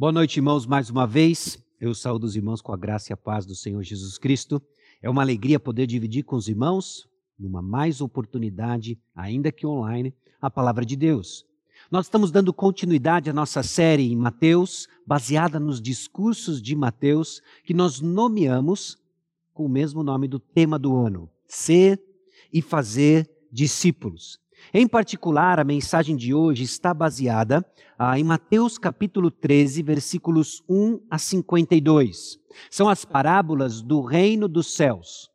Boa noite, irmãos, mais uma vez. Eu saúdo os irmãos com a graça e a paz do Senhor Jesus Cristo. É uma alegria poder dividir com os irmãos, numa mais oportunidade, ainda que online, a palavra de Deus. Nós estamos dando continuidade à nossa série em Mateus, baseada nos discursos de Mateus, que nós nomeamos com o mesmo nome do tema do ano: Ser e Fazer Discípulos. Em particular, a mensagem de hoje está baseada ah, em Mateus capítulo 13, versículos 1 a 52. São as parábolas do reino dos céus.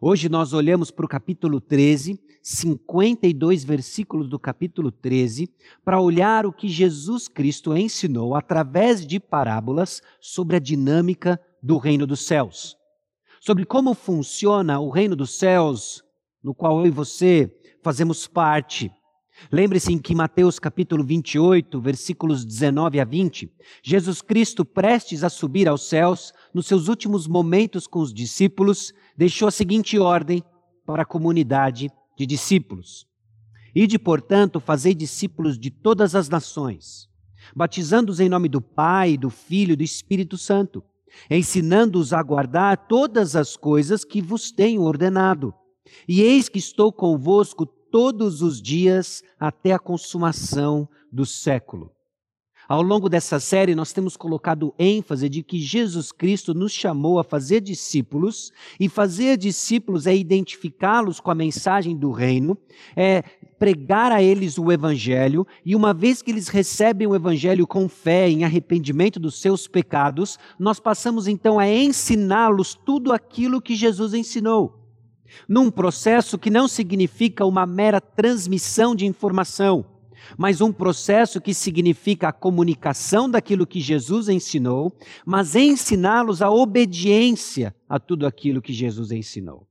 Hoje nós olhamos para o capítulo 13, 52 versículos do capítulo 13, para olhar o que Jesus Cristo ensinou através de parábolas sobre a dinâmica do reino dos céus. Sobre como funciona o reino dos céus, no qual eu e você fazemos parte. Lembre-se que em Mateus capítulo 28, versículos 19 a 20, Jesus Cristo, prestes a subir aos céus, nos seus últimos momentos com os discípulos, deixou a seguinte ordem para a comunidade de discípulos: Ide, portanto, fazei discípulos de todas as nações, batizando-os em nome do Pai, do Filho e do Espírito Santo, ensinando-os a guardar todas as coisas que vos tenho ordenado. E eis que estou convosco todos os dias até a consumação do século. Ao longo dessa série, nós temos colocado ênfase de que Jesus Cristo nos chamou a fazer discípulos, e fazer discípulos é identificá-los com a mensagem do reino, é pregar a eles o evangelho, e uma vez que eles recebem o evangelho com fé, em arrependimento dos seus pecados, nós passamos então a ensiná-los tudo aquilo que Jesus ensinou num processo que não significa uma mera transmissão de informação, mas um processo que significa a comunicação daquilo que Jesus ensinou, mas ensiná-los a obediência a tudo aquilo que Jesus ensinou.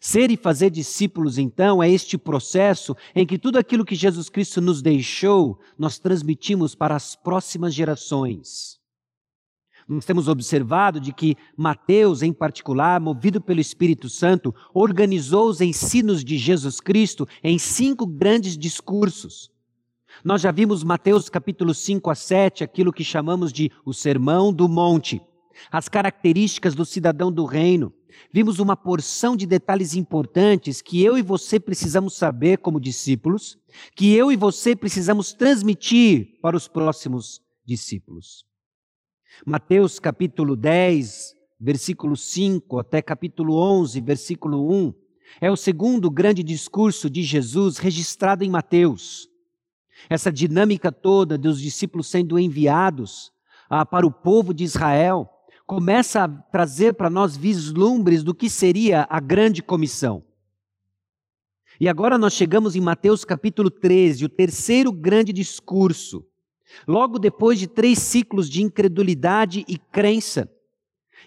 Ser e fazer discípulos, então, é este processo em que tudo aquilo que Jesus Cristo nos deixou, nós transmitimos para as próximas gerações. Nós temos observado de que Mateus, em particular, movido pelo Espírito Santo, organizou os ensinos de Jesus Cristo em cinco grandes discursos. Nós já vimos Mateus capítulo 5 a 7, aquilo que chamamos de o Sermão do Monte, as características do cidadão do reino. Vimos uma porção de detalhes importantes que eu e você precisamos saber como discípulos, que eu e você precisamos transmitir para os próximos discípulos. Mateus capítulo 10, versículo 5 até capítulo 11, versículo 1, é o segundo grande discurso de Jesus registrado em Mateus. Essa dinâmica toda dos discípulos sendo enviados ah, para o povo de Israel começa a trazer para nós vislumbres do que seria a grande comissão. E agora nós chegamos em Mateus capítulo 13, o terceiro grande discurso. Logo depois de três ciclos de incredulidade e crença,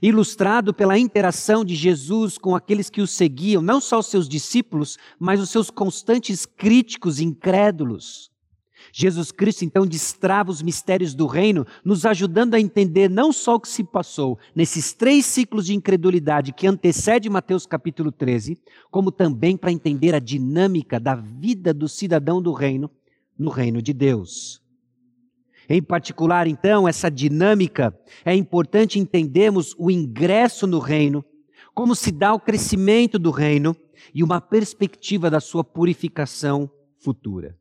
ilustrado pela interação de Jesus com aqueles que o seguiam, não só os seus discípulos, mas os seus constantes críticos incrédulos. Jesus Cristo então destrava os mistérios do reino, nos ajudando a entender não só o que se passou nesses três ciclos de incredulidade que antecede Mateus capítulo 13, como também para entender a dinâmica da vida do cidadão do reino no reino de Deus. Em particular, então, essa dinâmica, é importante entendermos o ingresso no reino, como se dá o crescimento do reino e uma perspectiva da sua purificação futura.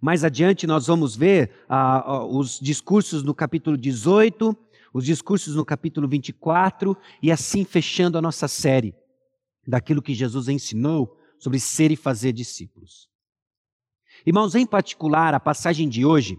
Mais adiante, nós vamos ver ah, ah os discursos no capítulo 18, os discursos no capítulo 24, e assim fechando a nossa série daquilo que Jesus ensinou sobre ser e fazer discípulos. Irmãos, em particular, a passagem de hoje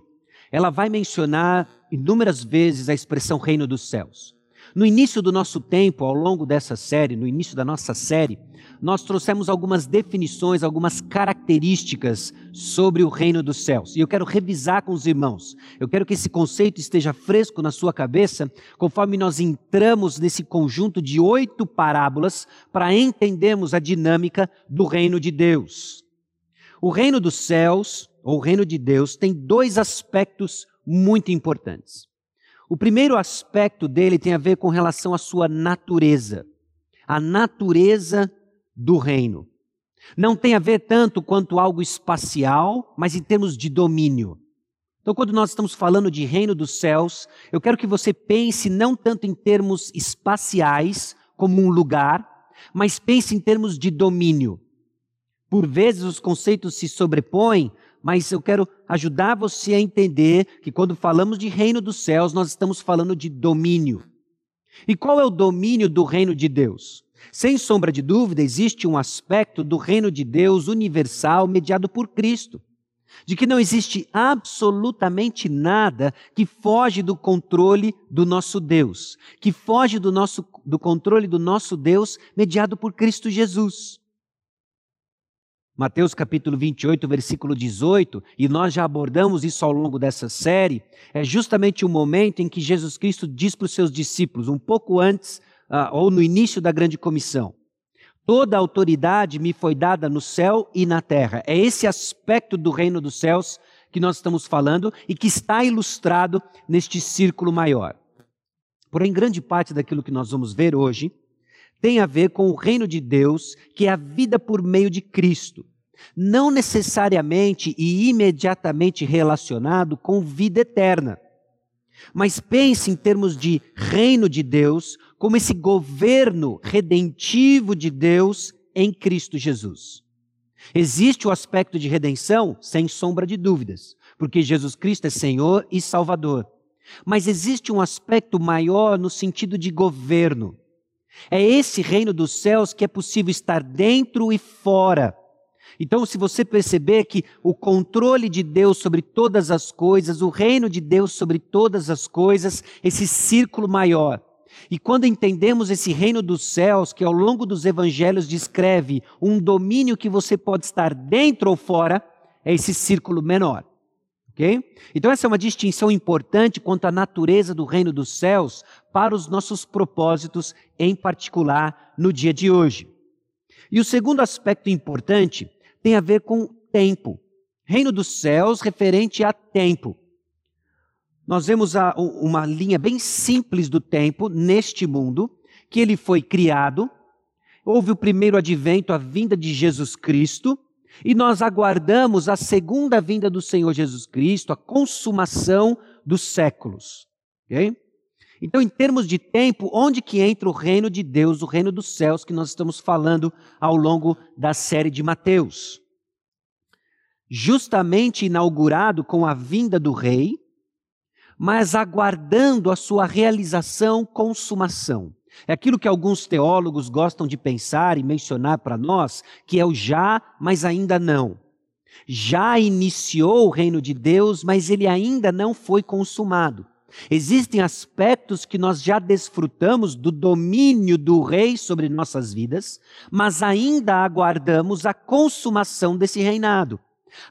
ela vai mencionar inúmeras vezes a expressão reino dos céus. No início do nosso tempo, ao longo dessa série, no início da nossa série, nós trouxemos algumas definições, algumas características sobre o reino dos céus. E eu quero revisar com os irmãos. Eu quero que esse conceito esteja fresco na sua cabeça, conforme nós entramos nesse conjunto de oito parábolas para entendermos a dinâmica do reino de Deus. O reino dos céus ou o reino de Deus, tem dois aspectos muito importantes. O primeiro aspecto dele tem a ver com relação à sua natureza. A natureza do reino. Não tem a ver tanto quanto algo espacial, mas em termos de domínio. Então, quando nós estamos falando de reino dos céus, eu quero que você pense não tanto em termos espaciais, como um lugar, mas pense em termos de domínio. Por vezes os conceitos se sobrepõem, mas eu quero ajudar você a entender que quando falamos de reino dos céus, nós estamos falando de domínio. E qual é o domínio do reino de Deus? Sem sombra de dúvida, existe um aspecto do reino de Deus universal mediado por Cristo de que não existe absolutamente nada que foge do controle do nosso Deus, que foge do, nosso, do controle do nosso Deus mediado por Cristo Jesus. Mateus capítulo 28, versículo 18, e nós já abordamos isso ao longo dessa série, é justamente o momento em que Jesus Cristo diz para os seus discípulos, um pouco antes, uh, ou no início da grande comissão: Toda autoridade me foi dada no céu e na terra. É esse aspecto do reino dos céus que nós estamos falando e que está ilustrado neste círculo maior. Porém, grande parte daquilo que nós vamos ver hoje tem a ver com o reino de Deus, que é a vida por meio de Cristo. Não necessariamente e imediatamente relacionado com vida eterna. Mas pense em termos de reino de Deus, como esse governo redentivo de Deus em Cristo Jesus. Existe o aspecto de redenção, sem sombra de dúvidas, porque Jesus Cristo é Senhor e Salvador. Mas existe um aspecto maior no sentido de governo. É esse reino dos céus que é possível estar dentro e fora então, se você perceber que o controle de Deus sobre todas as coisas, o reino de Deus sobre todas as coisas, esse círculo maior. E quando entendemos esse reino dos céus, que ao longo dos evangelhos descreve um domínio que você pode estar dentro ou fora, é esse círculo menor. Então, essa é uma distinção importante quanto à natureza do reino dos céus para os nossos propósitos, em particular no dia de hoje. E o segundo aspecto importante tem a ver com tempo. Reino dos céus referente a tempo. Nós vemos a, uma linha bem simples do tempo neste mundo, que ele foi criado, houve o primeiro advento, a vinda de Jesus Cristo, e nós aguardamos a segunda vinda do Senhor Jesus Cristo, a consumação dos séculos. Okay? Então, em termos de tempo, onde que entra o reino de Deus, o reino dos céus, que nós estamos falando ao longo da série de Mateus? Justamente inaugurado com a vinda do rei, mas aguardando a sua realização, consumação. É aquilo que alguns teólogos gostam de pensar e mencionar para nós, que é o já, mas ainda não. Já iniciou o reino de Deus, mas ele ainda não foi consumado. Existem aspectos que nós já desfrutamos do domínio do Rei sobre nossas vidas, mas ainda aguardamos a consumação desse reinado.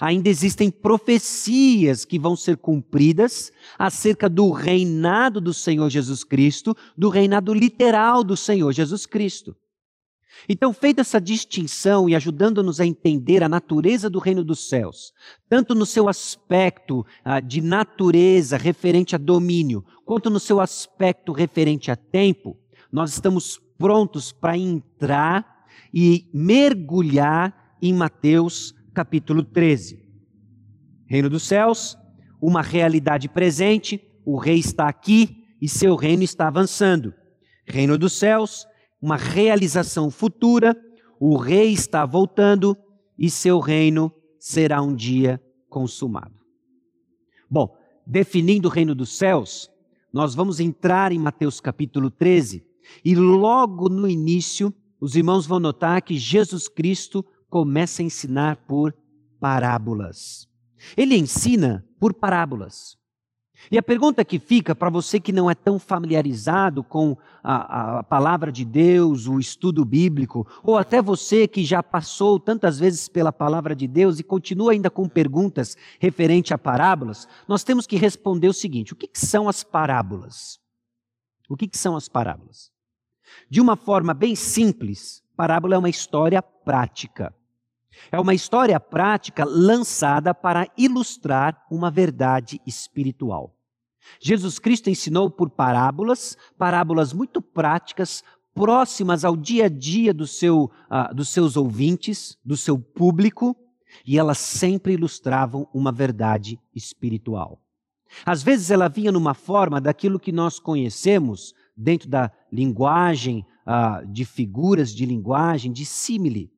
Ainda existem profecias que vão ser cumpridas acerca do reinado do Senhor Jesus Cristo, do reinado literal do Senhor Jesus Cristo. Então, feita essa distinção e ajudando-nos a entender a natureza do reino dos céus, tanto no seu aspecto ah, de natureza referente a domínio, quanto no seu aspecto referente a tempo, nós estamos prontos para entrar e mergulhar em Mateus capítulo 13. Reino dos céus, uma realidade presente, o rei está aqui e seu reino está avançando. Reino dos céus, uma realização futura, o rei está voltando e seu reino será um dia consumado. Bom, definindo o reino dos céus, nós vamos entrar em Mateus capítulo 13 e logo no início, os irmãos vão notar que Jesus Cristo começa a ensinar por parábolas. Ele ensina por parábolas. E a pergunta que fica para você que não é tão familiarizado com a, a, palavra de Deus, o estudo bíblico, ou até você que já passou tantas vezes pela palavra de Deus e continua ainda com perguntas referente a parábolas, nós temos que responder o seguinte: o que, que são as parábolas? O que, que são as parábolas? De uma forma bem simples, parábola é uma história prática. É uma história prática lançada para ilustrar uma verdade espiritual. Jesus Cristo ensinou por parábolas, parábolas muito práticas, próximas ao dia a dia do seu, uh, dos seus ouvintes, do seu público, e elas sempre ilustravam uma verdade espiritual. Às vezes ela vinha numa forma daquilo que nós conhecemos dentro da linguagem, ah, de figuras de linguagem, de símile.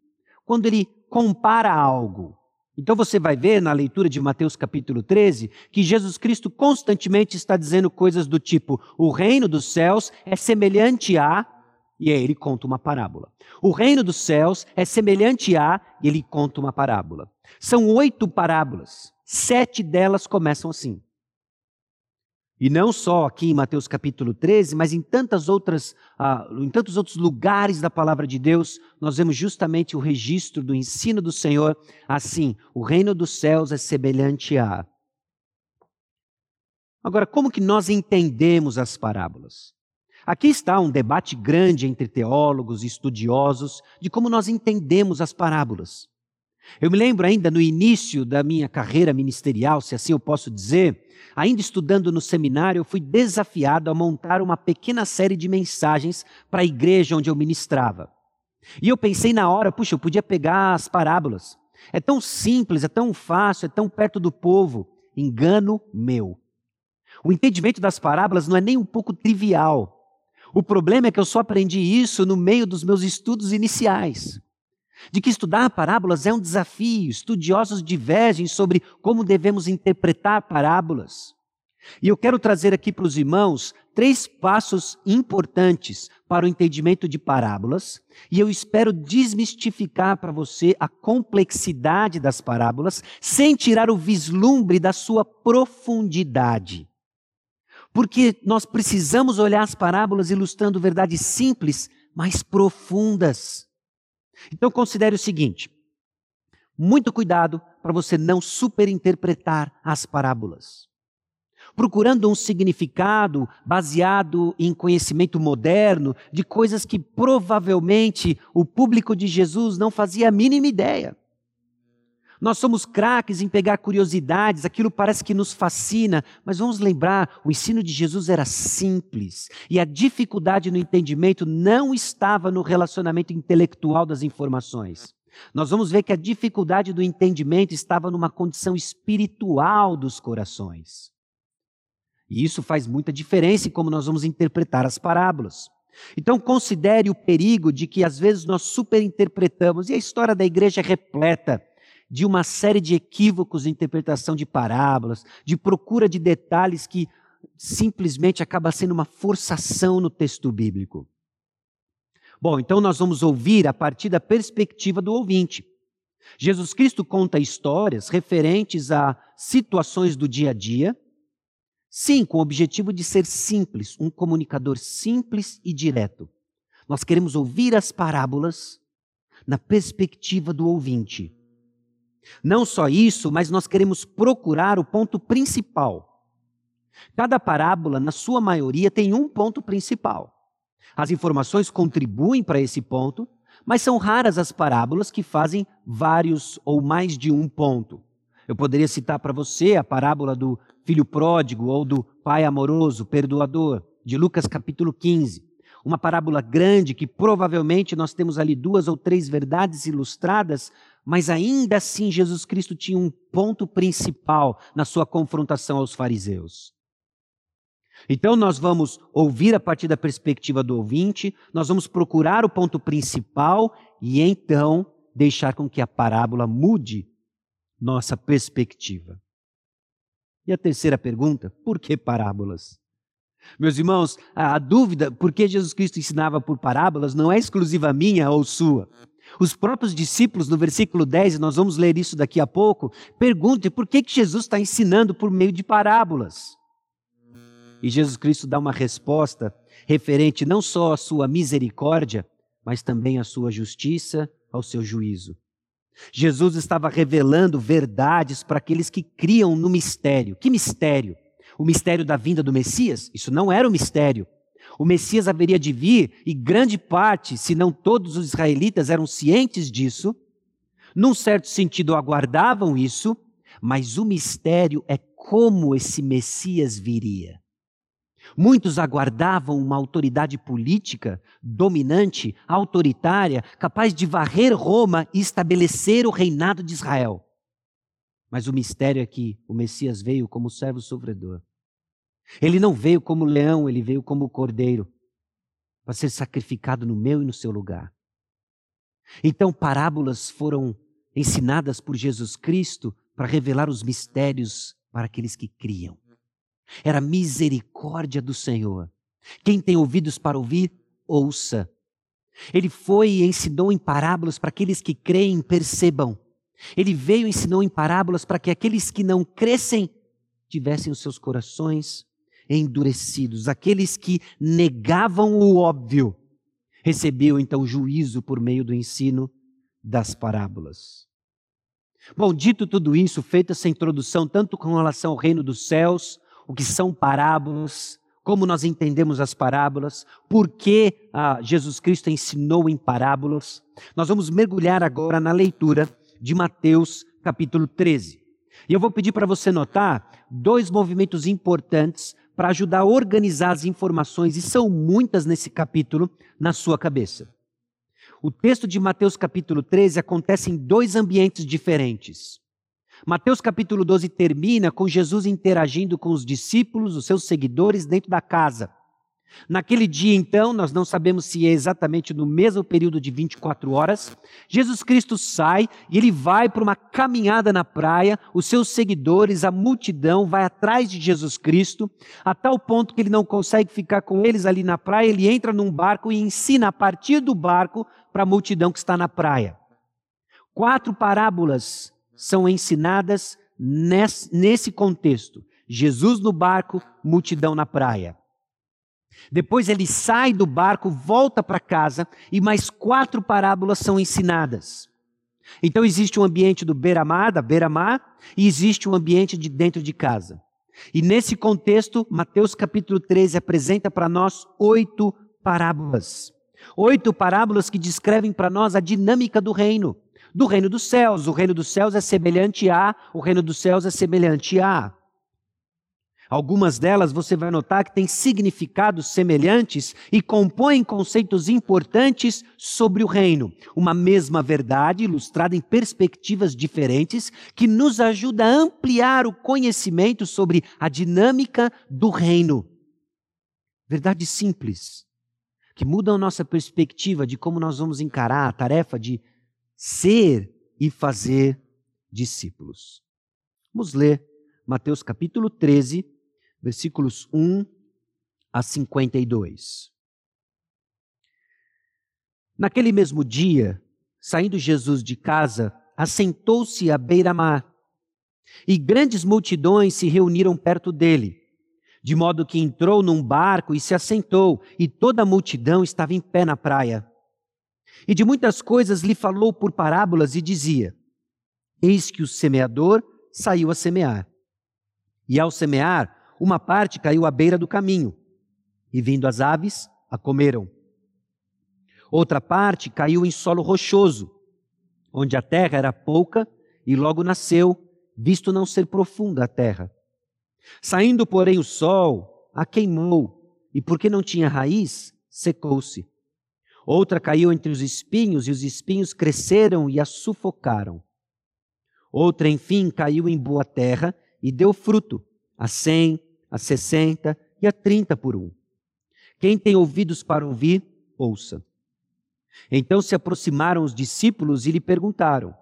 Quando ele compara algo. Então você vai ver na leitura de Mateus capítulo 13 que Jesus Cristo constantemente está dizendo coisas do tipo: o reino dos céus é semelhante a. E aí ele conta uma parábola. O reino dos céus é semelhante a. E ele conta uma parábola. São oito parábolas. Sete delas começam assim. E não só aqui em Mateus capítulo 13, mas em, tantas outras, uh, em tantos outros lugares da palavra de Deus, nós vemos justamente o registro do ensino do Senhor assim: o reino dos céus é semelhante a. Agora, como que nós entendemos as parábolas? Aqui está um debate grande entre teólogos e estudiosos de como nós entendemos as parábolas. Eu me lembro ainda no início da minha carreira ministerial, se assim eu posso dizer, ainda estudando no seminário, eu fui desafiado a montar uma pequena série de mensagens para a igreja onde eu ministrava. E eu pensei na hora, puxa, eu podia pegar as parábolas. É tão simples, é tão fácil, é tão perto do povo. Engano meu. O entendimento das parábolas não é nem um pouco trivial. O problema é que eu só aprendi isso no meio dos meus estudos iniciais de que estudar parábolas é um desafio. Estudiosos divergem sobre como devemos interpretar parábolas. E eu quero trazer aqui para os irmãos três passos importantes para o entendimento de parábolas, e eu espero desmistificar para você a complexidade das parábolas, sem tirar o vislumbre da sua profundidade. Porque nós precisamos olhar as parábolas ilustrando verdades simples, mas profundas. Então considere o seguinte: muito cuidado para você não superinterpretar as parábolas. Procurando um significado baseado em conhecimento moderno de coisas que provavelmente o público de Jesus não fazia a mínima ideia. Nós somos craques em pegar curiosidades, aquilo parece que nos fascina, mas vamos lembrar, o ensino de Jesus era simples e a dificuldade no entendimento não estava no relacionamento intelectual das informações. Nós vamos ver que a dificuldade do entendimento estava numa condição espiritual dos corações. E isso faz muita diferença em como nós vamos interpretar as parábolas. Então, considere o perigo de que às vezes nós superinterpretamos, e a história da igreja é repleta de uma série de equívocos de interpretação de parábolas, de procura de detalhes que simplesmente acaba sendo uma forçação no texto bíblico. Bom, então nós vamos ouvir a partir da perspectiva do ouvinte. Jesus Cristo conta histórias referentes a situações do dia a dia, sim, com o objetivo de ser simples, um comunicador simples e direto. Nós queremos ouvir as parábolas na perspectiva do ouvinte. Não só isso, mas nós queremos procurar o ponto principal. Cada parábola, na sua maioria, tem um ponto principal. As informações contribuem para esse ponto, mas são raras as parábolas que fazem vários ou mais de um ponto. Eu poderia citar para você a parábola do filho pródigo ou do pai amoroso, perdoador, de Lucas capítulo 15. Uma parábola grande que provavelmente nós temos ali duas ou três verdades ilustradas, mas ainda assim Jesus Cristo tinha um ponto principal na sua confrontação aos fariseus. Então nós vamos ouvir a partir da perspectiva do ouvinte, nós vamos procurar o ponto principal e então deixar com que a parábola mude nossa perspectiva. E a terceira pergunta, por que parábolas? Meus irmãos, a dúvida por que Jesus Cristo ensinava por parábolas não é exclusiva minha ou sua. Os próprios discípulos, no versículo 10, nós vamos ler isso daqui a pouco, perguntam por que, que Jesus está ensinando por meio de parábolas. E Jesus Cristo dá uma resposta referente não só à sua misericórdia, mas também à sua justiça, ao seu juízo. Jesus estava revelando verdades para aqueles que criam no mistério. Que mistério? O mistério da vinda do Messias? Isso não era o um mistério. O Messias haveria de vir, e grande parte, se não todos os israelitas eram cientes disso, num certo sentido aguardavam isso, mas o mistério é como esse Messias viria. Muitos aguardavam uma autoridade política dominante, autoritária, capaz de varrer Roma e estabelecer o reinado de Israel. Mas o mistério é que o Messias veio como servo sofredor. Ele não veio como leão, ele veio como cordeiro, para ser sacrificado no meu e no seu lugar. Então, parábolas foram ensinadas por Jesus Cristo para revelar os mistérios para aqueles que criam. Era misericórdia do Senhor. Quem tem ouvidos para ouvir, ouça. Ele foi e ensinou em parábolas para aqueles que creem percebam. Ele veio e ensinou em parábolas para que aqueles que não crescem tivessem os seus corações endurecidos. Aqueles que negavam o óbvio recebiam então juízo por meio do ensino das parábolas. Bom, dito tudo isso, feita essa introdução, tanto com relação ao reino dos céus, o que são parábolas, como nós entendemos as parábolas, por que ah, Jesus Cristo ensinou em parábolas. Nós vamos mergulhar agora na leitura de Mateus capítulo 13. E eu vou pedir para você notar dois movimentos importantes para ajudar a organizar as informações, e são muitas nesse capítulo, na sua cabeça. O texto de Mateus capítulo 13 acontece em dois ambientes diferentes. Mateus capítulo 12 termina com Jesus interagindo com os discípulos, os seus seguidores, dentro da casa. Naquele dia, então, nós não sabemos se é exatamente no mesmo período de 24 horas, Jesus Cristo sai e ele vai para uma caminhada na praia, os seus seguidores, a multidão, vai atrás de Jesus Cristo, a tal ponto que ele não consegue ficar com eles ali na praia, ele entra num barco e ensina a partir do barco para a multidão que está na praia. Quatro parábolas são ensinadas nesse contexto. Jesus no barco, multidão na praia. Depois ele sai do barco, volta para casa e mais quatro parábolas são ensinadas. Então existe um ambiente do beira-mar, da beira-mar, e existe um ambiente de dentro de casa. E nesse contexto, Mateus capítulo 13 apresenta para nós oito parábolas. Oito parábolas que descrevem para nós a dinâmica do reino do reino dos céus. O reino dos céus é semelhante a, o reino dos céus é semelhante a. Algumas delas você vai notar que têm significados semelhantes e compõem conceitos importantes sobre o reino. Uma mesma verdade ilustrada em perspectivas diferentes que nos ajuda a ampliar o conhecimento sobre a dinâmica do reino. Verdades simples, que mudam a nossa perspectiva de como nós vamos encarar a tarefa de ser e fazer discípulos. Vamos ler Mateus capítulo 13, versículos 1 a 52. Naquele mesmo dia, saindo Jesus de casa, assentou-se à beira-mar, e grandes multidões se reuniram perto dele, de modo que entrou num barco e se assentou, e toda a multidão estava em pé na praia. E de muitas coisas lhe falou por parábolas e dizia: Eis que o semeador saiu a semear. E ao semear, uma parte caiu à beira do caminho, e vindo as aves, a comeram. Outra parte caiu em solo rochoso, onde a terra era pouca, e logo nasceu, visto não ser profunda a terra. Saindo, porém, o sol, a queimou, e porque não tinha raiz, secou-se. Outra caiu entre os espinhos, e os espinhos cresceram e a sufocaram. Outra, enfim, caiu em boa terra e deu fruto, a cem, a sessenta e a trinta por um. Quem tem ouvidos para ouvir, ouça. Então se aproximaram os discípulos e lhe perguntaram: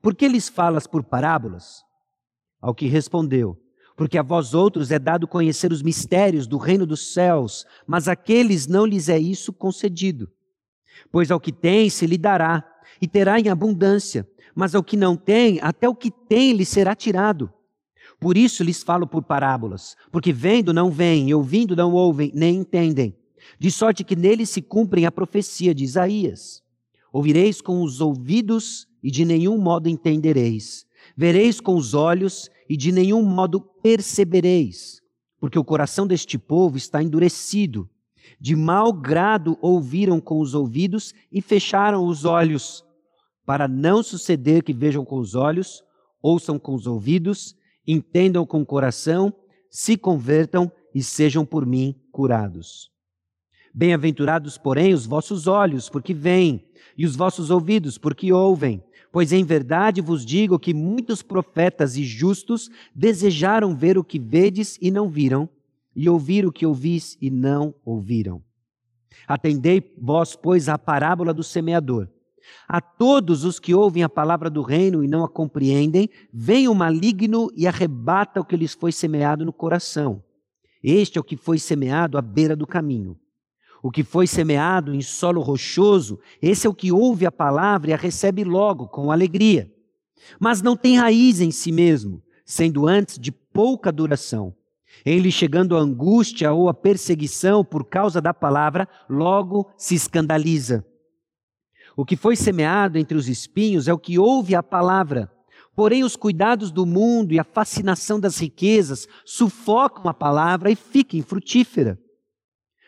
Por que lhes falas por parábolas? Ao que respondeu: Porque a vós outros é dado conhecer os mistérios do reino dos céus, mas àqueles não lhes é isso concedido. Pois ao que tem se lhe dará, e terá em abundância, mas ao que não tem, até o que tem lhe será tirado. Por isso lhes falo por parábolas, porque vendo não veem, e ouvindo não ouvem, nem entendem. De sorte que neles se cumprem a profecia de Isaías. Ouvireis com os ouvidos e de nenhum modo entendereis. Vereis com os olhos e de nenhum modo percebereis. Porque o coração deste povo está endurecido de mau grado ouviram com os ouvidos e fecharam os olhos, para não suceder que vejam com os olhos, ouçam com os ouvidos, entendam com o coração, se convertam e sejam por mim curados. Bem-aventurados, porém, os vossos olhos, porque veem, e os vossos ouvidos, porque ouvem. Pois em verdade vos digo que muitos profetas e justos desejaram ver o que vedes e não viram, e ouvir o que ouvis e não ouviram. Atendei vós, pois, à parábola do semeador. A todos os que ouvem a palavra do reino e não a compreendem, vem o maligno e arrebata o que lhes foi semeado no coração. Este é o que foi semeado à beira do caminho. O que foi semeado em solo rochoso, esse é o que ouve a palavra e a recebe logo, com alegria. Mas não tem raiz em si mesmo, sendo antes de pouca duração. Em lhe chegando a angústia ou a perseguição por causa da palavra, logo se escandaliza. O que foi semeado entre os espinhos é o que ouve a palavra. Porém, os cuidados do mundo e a fascinação das riquezas sufocam a palavra e fica infrutífera.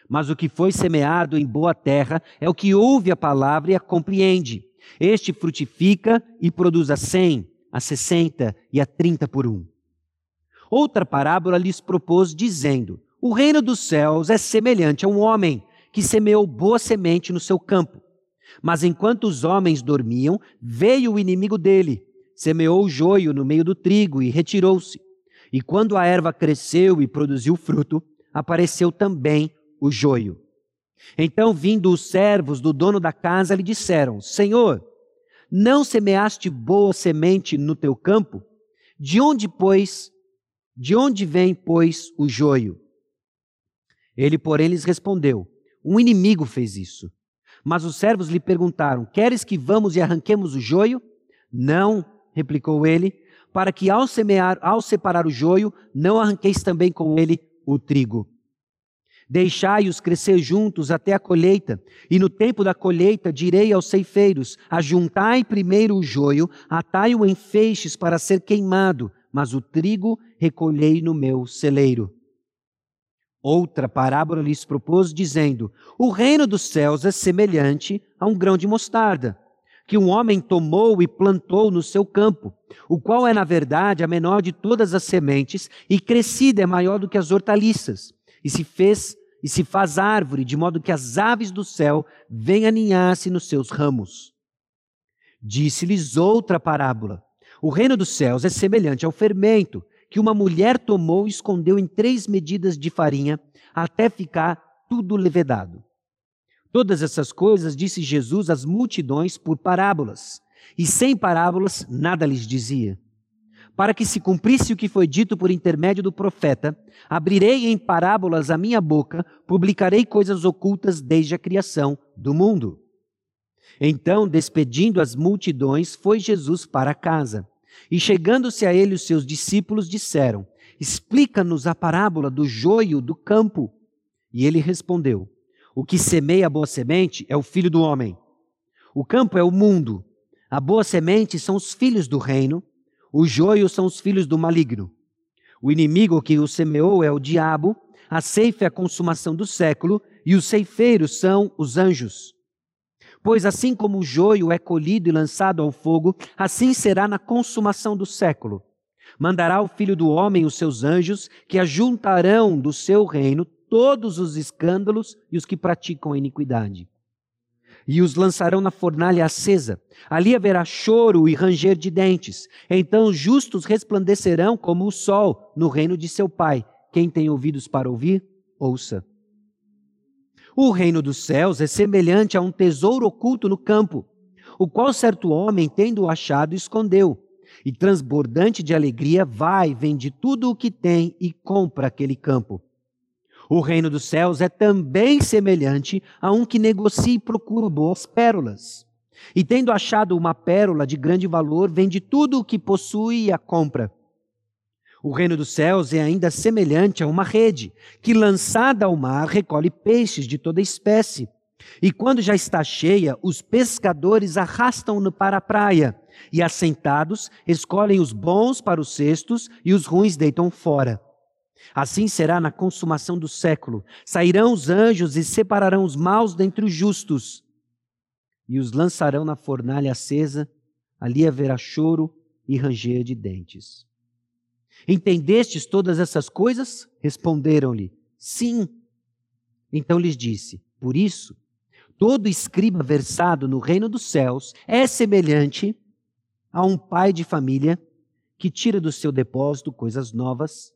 Mas o que foi semeado em boa terra é o que ouve a palavra e a compreende. Este frutifica e produz a cem, a sessenta e a trinta por um. Outra parábola lhes propôs, dizendo: O reino dos céus é semelhante a um homem que semeou boa semente no seu campo. Mas enquanto os homens dormiam, veio o inimigo dele, semeou o joio no meio do trigo e retirou-se. E quando a erva cresceu e produziu fruto, apareceu também o joio. Então, vindo os servos do dono da casa, lhe disseram: Senhor, não semeaste boa semente no teu campo? De onde, pois, de onde vem, pois, o joio? Ele, porém, lhes respondeu: Um inimigo fez isso. Mas os servos lhe perguntaram: Queres que vamos e arranquemos o joio? Não, replicou ele, para que ao semear, ao separar o joio, não arranqueis também com ele o trigo. Deixai-os crescer juntos até a colheita, e no tempo da colheita direi aos ceifeiros: Ajuntai primeiro o joio, atai-o em feixes para ser queimado, mas o trigo recolhei no meu celeiro. Outra parábola lhes propôs, dizendo: O reino dos céus é semelhante a um grão de mostarda, que um homem tomou e plantou no seu campo, o qual é, na verdade, a menor de todas as sementes, e crescida é maior do que as hortaliças, e se fez e se faz árvore, de modo que as aves do céu venham aninhar-se nos seus ramos. Disse-lhes outra parábola: O reino dos céus é semelhante ao fermento que uma mulher tomou e escondeu em três medidas de farinha, até ficar tudo levedado. Todas essas coisas disse Jesus às multidões por parábolas, e sem parábolas nada lhes dizia para que se cumprisse o que foi dito por intermédio do profeta: abrirei em parábolas a minha boca, publicarei coisas ocultas desde a criação do mundo. Então, despedindo as multidões, foi Jesus para casa. E chegando-se a ele, os seus discípulos disseram: Explica-nos a parábola do joio do campo. E ele respondeu: O que semeia a boa semente é o filho do homem. O campo é o mundo. A boa semente são os filhos do reino o joio são os filhos do maligno. O inimigo que o semeou é o diabo, a ceifa é a consumação do século, e os ceifeiros são os anjos. Pois assim como o joio é colhido e lançado ao fogo, assim será na consumação do século. Mandará o filho do homem os seus anjos, que ajuntarão do seu reino todos os escândalos e os que praticam a iniquidade e os lançarão na fornalha acesa. Ali haverá choro e ranger de dentes. Então os justos resplandecerão como o sol no reino de seu Pai. Quem tem ouvidos para ouvir, ouça. O reino dos céus é semelhante a um tesouro oculto no campo, o qual certo homem, tendo achado, escondeu. E transbordante de alegria, vai, vende tudo o que tem e compra aquele campo. O reino dos céus é também semelhante a um que negocia e procura boas pérolas. E tendo achado uma pérola de grande valor, vende tudo o que possui e a compra. O reino dos céus é ainda semelhante a uma rede, que lançada ao mar recolhe peixes de toda espécie. E quando já está cheia, os pescadores arrastam-no para a praia, e assentados, escolhem os bons para os cestos e os ruins deitam fora. Assim será na consumação do século. Sairão os anjos e separarão os maus dentre os justos, e os lançarão na fornalha acesa, ali haverá choro e ranger de dentes. Entendestes todas essas coisas? Responderam-lhe: Sim. Então lhes disse: Por isso, todo escriba versado no reino dos céus é semelhante a um pai de família que tira do seu depósito coisas novas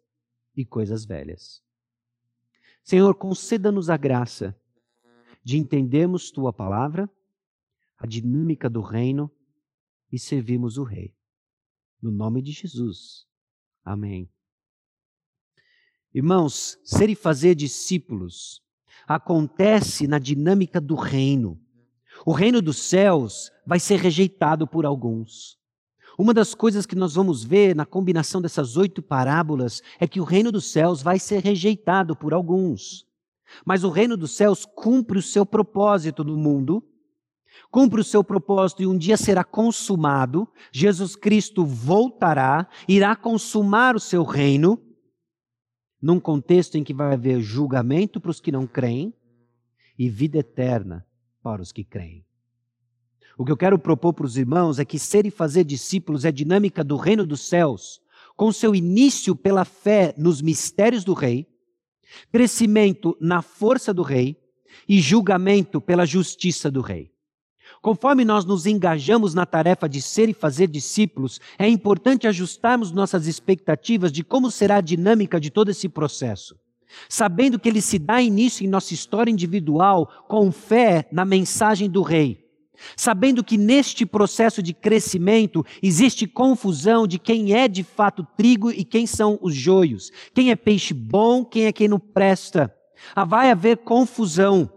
e coisas velhas. Senhor, conceda-nos a graça de entendermos tua palavra, a dinâmica do reino e servirmos o Rei. No nome de Jesus. Amém. Irmãos, ser e fazer discípulos acontece na dinâmica do reino. O reino dos céus vai ser rejeitado por alguns. Uma das coisas que nós vamos ver na combinação dessas oito parábolas é que o reino dos céus vai ser rejeitado por alguns. Mas o reino dos céus cumpre o seu propósito no mundo, cumpre o seu propósito e um dia será consumado. Jesus Cristo voltará, irá consumar o seu reino, num contexto em que vai haver julgamento para os que não creem e vida eterna para os que creem. O que eu quero propor para os irmãos é que ser e fazer discípulos é dinâmica do reino dos céus, com seu início pela fé nos mistérios do rei, crescimento na força do rei e julgamento pela justiça do rei. Conforme nós nos engajamos na tarefa de ser e fazer discípulos, é importante ajustarmos nossas expectativas de como será a dinâmica de todo esse processo. Sabendo que ele se dá início em nossa história individual com fé na mensagem do Rei Sabendo que neste processo de crescimento existe confusão de quem é de fato trigo e quem são os joios, quem é peixe bom, quem é quem não presta. Ah, vai haver confusão.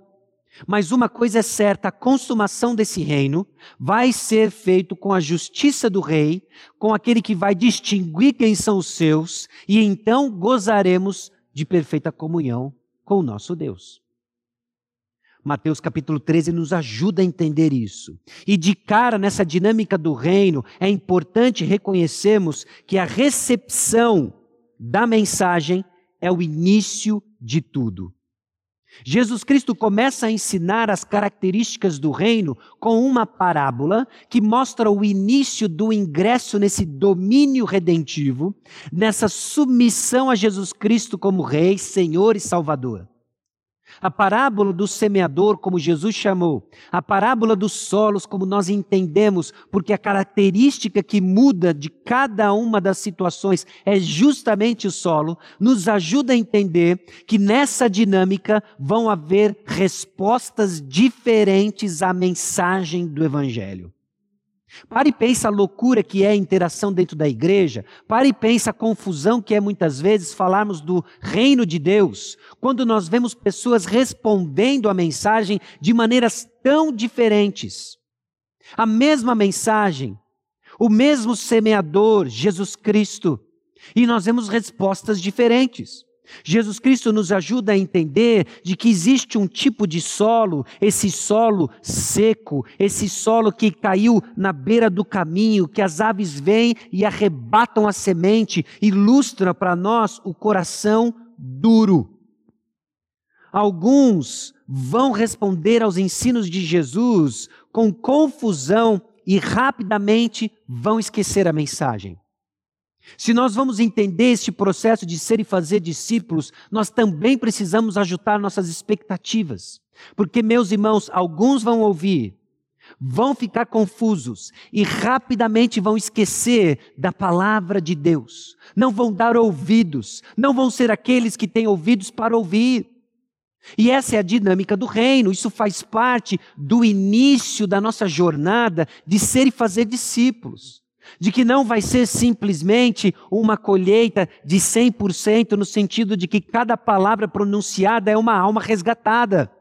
Mas uma coisa é certa: a consumação desse reino vai ser feito com a justiça do rei, com aquele que vai distinguir quem são os seus, e então gozaremos de perfeita comunhão com o nosso Deus. Mateus capítulo 13 nos ajuda a entender isso. E de cara nessa dinâmica do reino, é importante reconhecermos que a recepção da mensagem é o início de tudo. Jesus Cristo começa a ensinar as características do reino com uma parábola que mostra o início do ingresso nesse domínio redentivo, nessa submissão a Jesus Cristo como Rei, Senhor e Salvador. A parábola do semeador, como Jesus chamou, a parábola dos solos, como nós entendemos, porque a característica que muda de cada uma das situações é justamente o solo, nos ajuda a entender que nessa dinâmica vão haver respostas diferentes à mensagem do Evangelho. Pare e pensa a loucura que é a interação dentro da igreja. Pare e pensa a confusão que é muitas vezes falarmos do reino de Deus, quando nós vemos pessoas respondendo a mensagem de maneiras tão diferentes. A mesma mensagem, o mesmo semeador, Jesus Cristo, e nós vemos respostas diferentes. Jesus Cristo nos ajuda a entender de que existe um tipo de solo, esse solo seco, esse solo que caiu na beira do caminho, que as aves vêm e arrebatam a semente, ilustra para nós o coração duro. Alguns vão responder aos ensinos de Jesus com confusão e rapidamente vão esquecer a mensagem. Se nós vamos entender este processo de ser e fazer discípulos, nós também precisamos ajustar nossas expectativas. Porque, meus irmãos, alguns vão ouvir, vão ficar confusos e rapidamente vão esquecer da palavra de Deus. Não vão dar ouvidos, não vão ser aqueles que têm ouvidos para ouvir. E essa é a dinâmica do reino, isso faz parte do início da nossa jornada de ser e fazer discípulos de que não vai ser simplesmente uma colheita de 100%, no sentido de que cada palavra pronunciada é uma alma resgatada.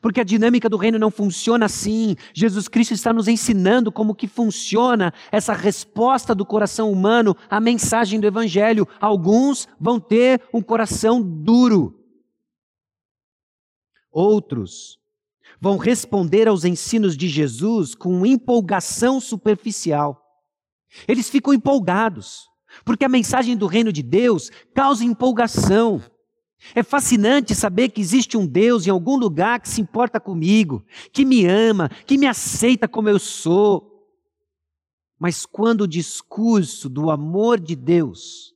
Porque a dinâmica do reino não funciona assim. Jesus Cristo está nos ensinando como que funciona essa resposta do coração humano à mensagem do evangelho. Alguns vão ter um coração duro. Outros vão responder aos ensinos de Jesus com empolgação superficial. Eles ficam empolgados, porque a mensagem do reino de Deus causa empolgação. É fascinante saber que existe um Deus em algum lugar que se importa comigo, que me ama, que me aceita como eu sou. Mas quando o discurso do amor de Deus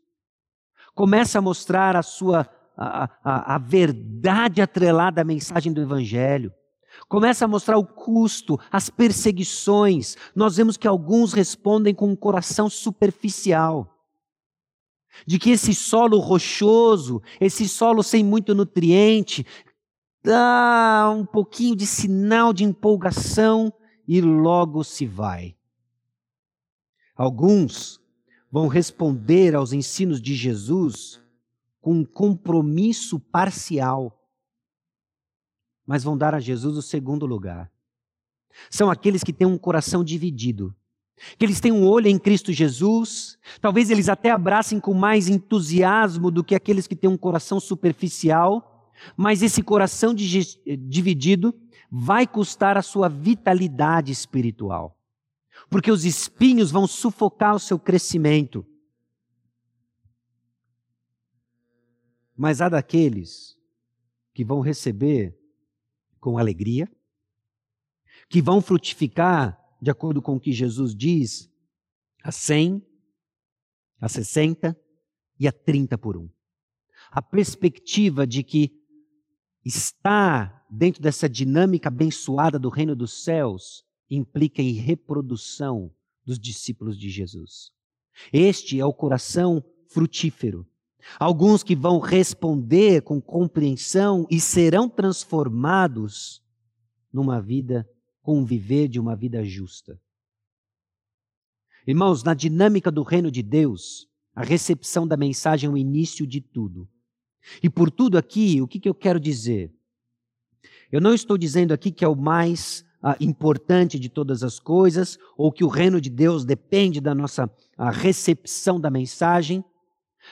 começa a mostrar a sua a, a, a verdade atrelada à mensagem do Evangelho. Começa a mostrar o custo, as perseguições. Nós vemos que alguns respondem com um coração superficial. De que esse solo rochoso, esse solo sem muito nutriente, dá um pouquinho de sinal de empolgação e logo se vai. Alguns vão responder aos ensinos de Jesus com um compromisso parcial, mas vão dar a Jesus o segundo lugar. São aqueles que têm um coração dividido, que eles têm um olho em Cristo Jesus, talvez eles até abracem com mais entusiasmo do que aqueles que têm um coração superficial, mas esse coração dividido vai custar a sua vitalidade espiritual porque os espinhos vão sufocar o seu crescimento. Mas há daqueles que vão receber com alegria, que vão frutificar, de acordo com o que Jesus diz, a 100, a 60 e a 30 por um. A perspectiva de que está dentro dessa dinâmica abençoada do reino dos céus implica em reprodução dos discípulos de Jesus. Este é o coração frutífero. Alguns que vão responder com compreensão e serão transformados numa vida, com viver de uma vida justa. Irmãos, na dinâmica do reino de Deus, a recepção da mensagem é o início de tudo. E por tudo aqui, o que, que eu quero dizer? Eu não estou dizendo aqui que é o mais ah, importante de todas as coisas, ou que o reino de Deus depende da nossa recepção da mensagem,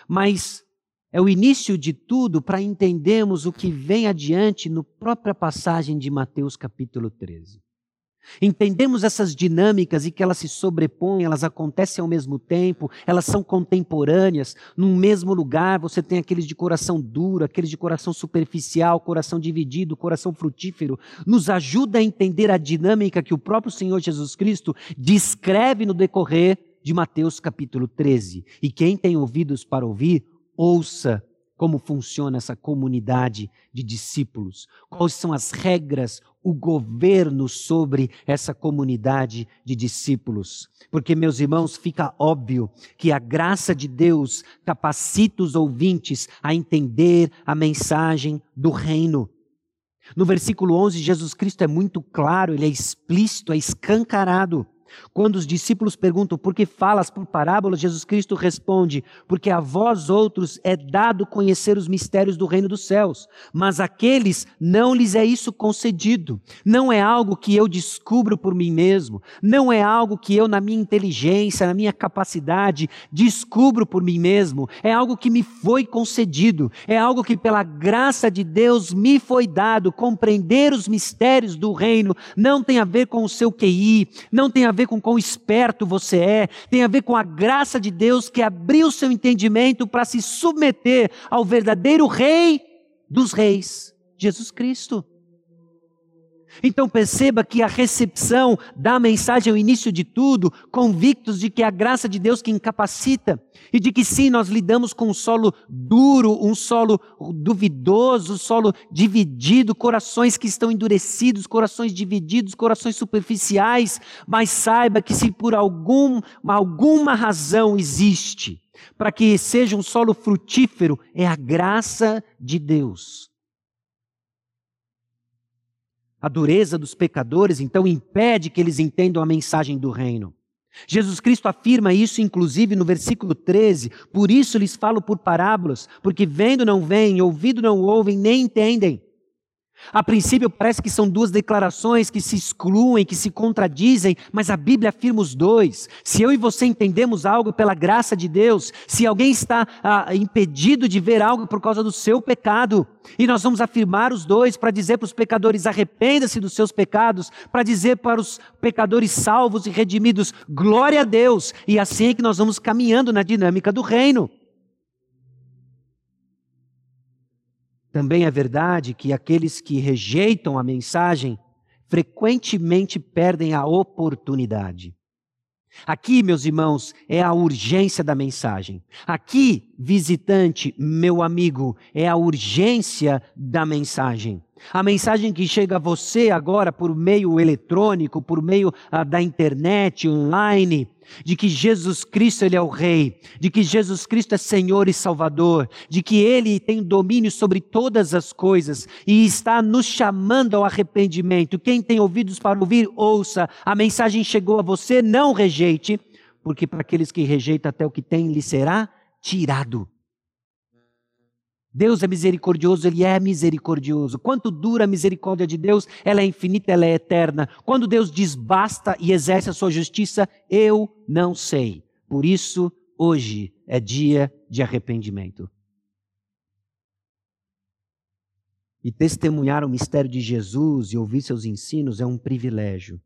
mas é o início de tudo para entendermos o que vem adiante no própria passagem de Mateus capítulo 13. Entendemos essas dinâmicas e que elas se sobrepõem, elas acontecem ao mesmo tempo, elas são contemporâneas. Num mesmo lugar, você tem aqueles de coração duro, aqueles de coração superficial, coração dividido, coração frutífero. Nos ajuda a entender a dinâmica que o próprio Senhor Jesus Cristo descreve no decorrer de Mateus capítulo 13. E quem tem ouvidos para ouvir, ouça como funciona essa comunidade de discípulos, quais são as regras, o governo sobre essa comunidade de discípulos. Porque, meus irmãos, fica óbvio que a graça de Deus capacita os ouvintes a entender a mensagem do reino. No versículo 11, Jesus Cristo é muito claro, ele é explícito, é escancarado. Quando os discípulos perguntam por que falas por parábolas, Jesus Cristo responde: Porque a vós outros é dado conhecer os mistérios do reino dos céus, mas aqueles não lhes é isso concedido. Não é algo que eu descubro por mim mesmo, não é algo que eu, na minha inteligência, na minha capacidade, descubro por mim mesmo, é algo que me foi concedido, é algo que pela graça de Deus me foi dado. Compreender os mistérios do reino não tem a ver com o seu QI, não tem a ver ver com quão esperto você é, tem a ver com a graça de Deus que abriu seu entendimento para se submeter ao verdadeiro Rei dos Reis, Jesus Cristo. Então perceba que a recepção da mensagem é o início de tudo, convictos de que é a graça de Deus que incapacita e de que sim, nós lidamos com um solo duro, um solo duvidoso, um solo dividido, corações que estão endurecidos, corações divididos, corações superficiais, mas saiba que se por algum, alguma razão existe para que seja um solo frutífero, é a graça de Deus. A dureza dos pecadores, então, impede que eles entendam a mensagem do reino. Jesus Cristo afirma isso, inclusive, no versículo 13. Por isso lhes falo por parábolas, porque vendo não veem, ouvido não ouvem, nem entendem. A princípio parece que são duas declarações que se excluem, que se contradizem, mas a Bíblia afirma os dois. Se eu e você entendemos algo pela graça de Deus, se alguém está ah, impedido de ver algo por causa do seu pecado, e nós vamos afirmar os dois para dizer para os pecadores: arrependa-se dos seus pecados, para dizer para os pecadores salvos e redimidos: glória a Deus, e assim é que nós vamos caminhando na dinâmica do reino. Também é verdade que aqueles que rejeitam a mensagem frequentemente perdem a oportunidade. Aqui, meus irmãos, é a urgência da mensagem. Aqui, visitante, meu amigo, é a urgência da mensagem. A mensagem que chega a você agora por meio eletrônico, por meio ah, da internet, online, de que Jesus Cristo ele é o rei, de que Jesus Cristo é Senhor e Salvador, de que ele tem domínio sobre todas as coisas e está nos chamando ao arrependimento. Quem tem ouvidos para ouvir, ouça. A mensagem chegou a você, não rejeite, porque para aqueles que rejeitam até o que tem lhe será tirado. Deus é misericordioso, Ele é misericordioso. Quanto dura a misericórdia de Deus? Ela é infinita, ela é eterna. Quando Deus diz basta e exerce a sua justiça, eu não sei. Por isso, hoje é dia de arrependimento. E testemunhar o mistério de Jesus e ouvir seus ensinos é um privilégio.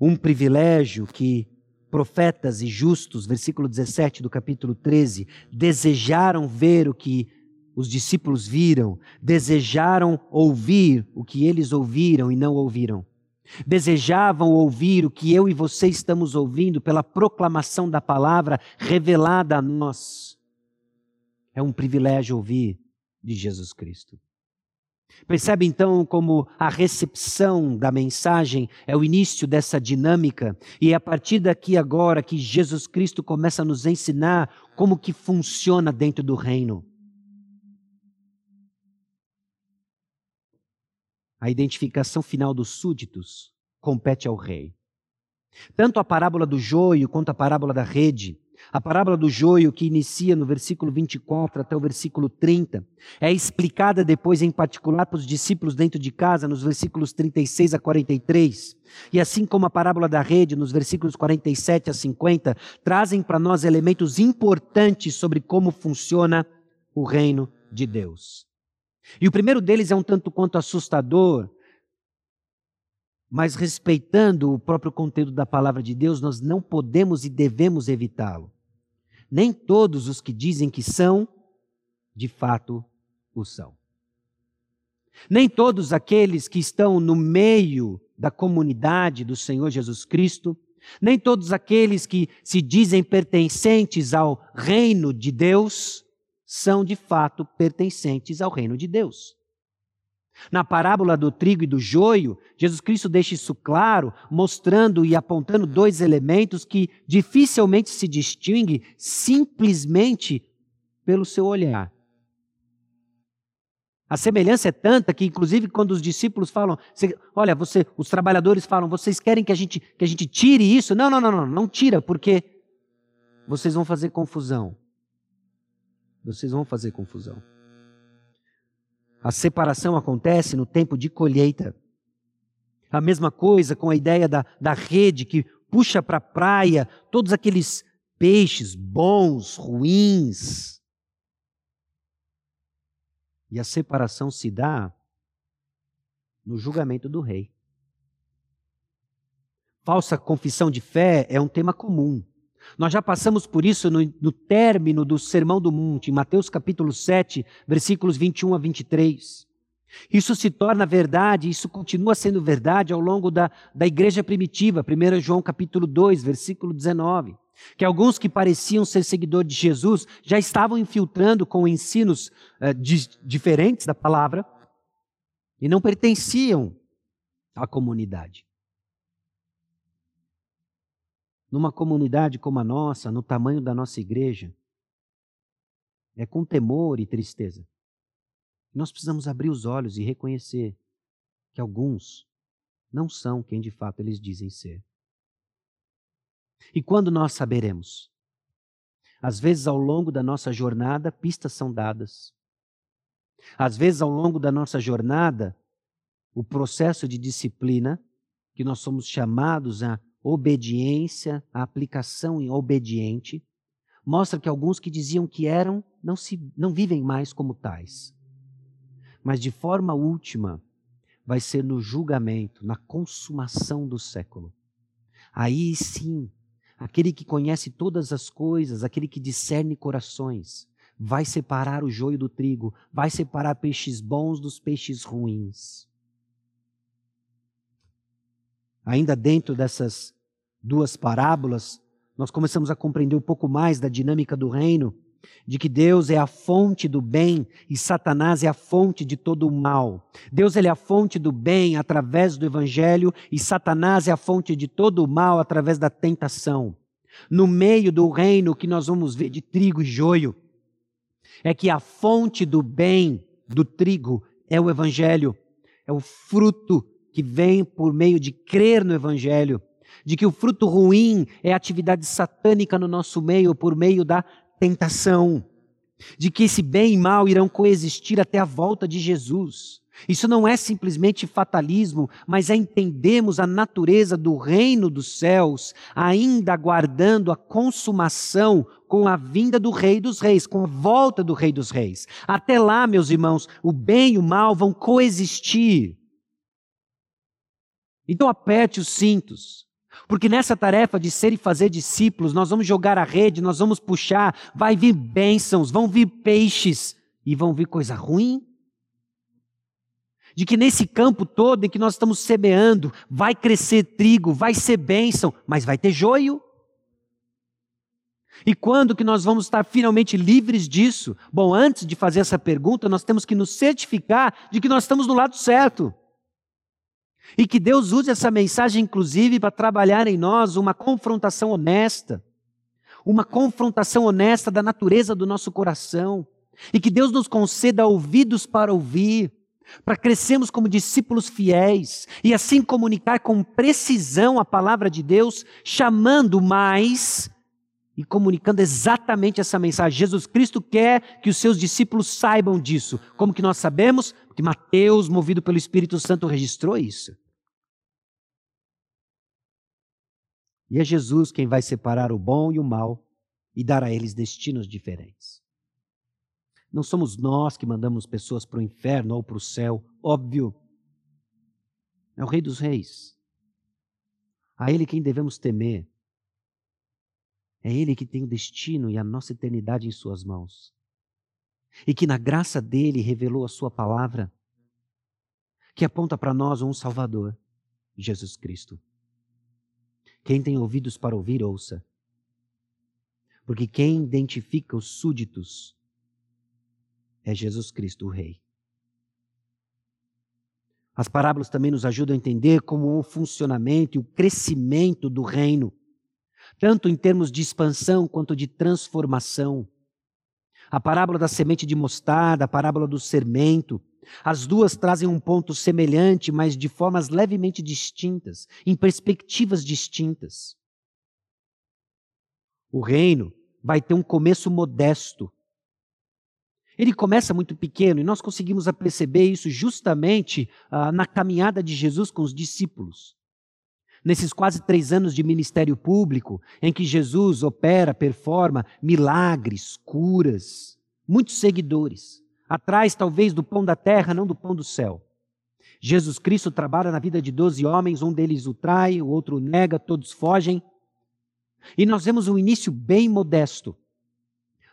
Um privilégio que profetas e justos, versículo 17 do capítulo 13, desejaram ver o que os discípulos viram, desejaram ouvir o que eles ouviram e não ouviram. Desejavam ouvir o que eu e você estamos ouvindo pela proclamação da palavra revelada a nós. É um privilégio ouvir de Jesus Cristo. Percebe então como a recepção da mensagem é o início dessa dinâmica e é a partir daqui agora que Jesus Cristo começa a nos ensinar como que funciona dentro do reino. A identificação final dos súditos compete ao rei. Tanto a parábola do joio quanto a parábola da rede a parábola do joio, que inicia no versículo 24 até o versículo 30, é explicada depois em particular para os discípulos dentro de casa, nos versículos 36 a 43. E assim como a parábola da rede, nos versículos 47 a 50, trazem para nós elementos importantes sobre como funciona o reino de Deus. E o primeiro deles é um tanto quanto assustador, mas respeitando o próprio conteúdo da palavra de Deus, nós não podemos e devemos evitá-lo. Nem todos os que dizem que são, de fato o são. Nem todos aqueles que estão no meio da comunidade do Senhor Jesus Cristo, nem todos aqueles que se dizem pertencentes ao reino de Deus, são de fato pertencentes ao reino de Deus. Na parábola do trigo e do joio, Jesus Cristo deixa isso claro, mostrando e apontando dois elementos que dificilmente se distinguem simplesmente pelo seu olhar. A semelhança é tanta que, inclusive, quando os discípulos falam, olha, você, os trabalhadores falam, vocês querem que a gente que a gente tire isso? Não, não, não, não, não tira, porque vocês vão fazer confusão. Vocês vão fazer confusão. A separação acontece no tempo de colheita. A mesma coisa com a ideia da, da rede que puxa para a praia todos aqueles peixes bons, ruins. E a separação se dá no julgamento do rei. Falsa confissão de fé é um tema comum. Nós já passamos por isso no, no término do Sermão do Monte, em Mateus capítulo 7, versículos 21 a 23. Isso se torna verdade, isso continua sendo verdade ao longo da, da igreja primitiva, 1 João capítulo 2, versículo 19. Que alguns que pareciam ser seguidores de Jesus já estavam infiltrando com ensinos di diferentes da palavra e não pertenciam à comunidade numa comunidade como a nossa, no tamanho da nossa igreja, é com temor e tristeza. Nós precisamos abrir os olhos e reconhecer que alguns não são quem de fato eles dizem ser. E quando nós saberemos? Às vezes, ao longo da nossa jornada, pistas são dadas. Às vezes, ao longo da nossa jornada, o processo de disciplina que nós somos chamados a obediência, a aplicação em obediente, mostra que alguns que diziam que eram não, se, não vivem mais como tais. Mas de forma última, vai ser no julgamento, na consumação do século. Aí sim, aquele que conhece todas as coisas, aquele que discerne corações, vai separar o joio do trigo, vai separar peixes bons dos peixes ruins ainda dentro dessas duas parábolas, nós começamos a compreender um pouco mais da dinâmica do reino, de que Deus é a fonte do bem e Satanás é a fonte de todo o mal. Deus ele é a fonte do bem através do evangelho e Satanás é a fonte de todo o mal através da tentação. No meio do reino que nós vamos ver de trigo e joio, é que a fonte do bem do trigo é o evangelho, é o fruto que vem por meio de crer no evangelho de que o fruto ruim é atividade satânica no nosso meio por meio da tentação, de que esse bem e mal irão coexistir até a volta de Jesus. Isso não é simplesmente fatalismo, mas é entendermos a natureza do reino dos céus, ainda aguardando a consumação com a vinda do Rei dos Reis, com a volta do Rei dos Reis. Até lá, meus irmãos, o bem e o mal vão coexistir. Então aperte os cintos, porque nessa tarefa de ser e fazer discípulos, nós vamos jogar a rede, nós vamos puxar, vai vir bênçãos, vão vir peixes e vão vir coisa ruim. De que nesse campo todo em que nós estamos semeando, vai crescer trigo, vai ser bênção, mas vai ter joio. E quando que nós vamos estar finalmente livres disso? Bom, antes de fazer essa pergunta, nós temos que nos certificar de que nós estamos no lado certo. E que Deus use essa mensagem, inclusive, para trabalhar em nós uma confrontação honesta, uma confrontação honesta da natureza do nosso coração. E que Deus nos conceda ouvidos para ouvir, para crescermos como discípulos fiéis e assim comunicar com precisão a palavra de Deus, chamando mais e comunicando exatamente essa mensagem. Jesus Cristo quer que os seus discípulos saibam disso. Como que nós sabemos? Porque Mateus, movido pelo Espírito Santo, registrou isso. E é Jesus quem vai separar o bom e o mal e dar a eles destinos diferentes. Não somos nós que mandamos pessoas para o inferno ou para o céu, óbvio. É o Rei dos Reis. A Ele quem devemos temer. É Ele que tem o destino e a nossa eternidade em Suas mãos. E que na graça dele revelou a Sua palavra, que aponta para nós um Salvador, Jesus Cristo. Quem tem ouvidos para ouvir, ouça. Porque quem identifica os súditos é Jesus Cristo, o Rei. As parábolas também nos ajudam a entender como o funcionamento e o crescimento do reino tanto em termos de expansão quanto de transformação. A parábola da semente de mostarda, a parábola do sermento, as duas trazem um ponto semelhante, mas de formas levemente distintas, em perspectivas distintas. O reino vai ter um começo modesto. Ele começa muito pequeno e nós conseguimos perceber isso justamente ah, na caminhada de Jesus com os discípulos nesses quase três anos de ministério público, em que Jesus opera, performa milagres, curas, muitos seguidores, atrás talvez do pão da terra, não do pão do céu. Jesus Cristo trabalha na vida de doze homens, um deles o trai, o outro o nega, todos fogem. E nós vemos um início bem modesto.